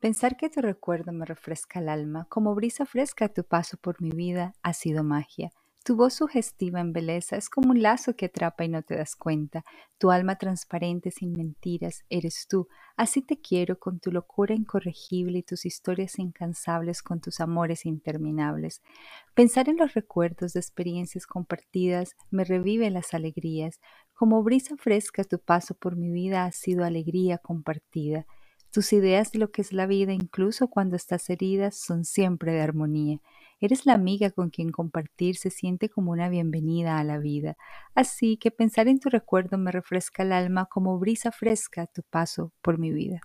Pensar que tu recuerdo me refresca el alma, como brisa fresca tu paso por mi vida, ha sido magia. Tu voz sugestiva en belleza es como un lazo que atrapa y no te das cuenta. Tu alma transparente sin mentiras eres tú. Así te quiero con tu locura incorregible y tus historias incansables con tus amores interminables. Pensar en los recuerdos de experiencias compartidas me revive las alegrías. Como brisa fresca tu paso por mi vida ha sido alegría compartida. Tus ideas de lo que es la vida, incluso cuando estás herida, son siempre de armonía. Eres la amiga con quien compartir se siente como una bienvenida a la vida. Así que pensar en tu recuerdo me refresca el alma como brisa fresca tu paso por mi vida.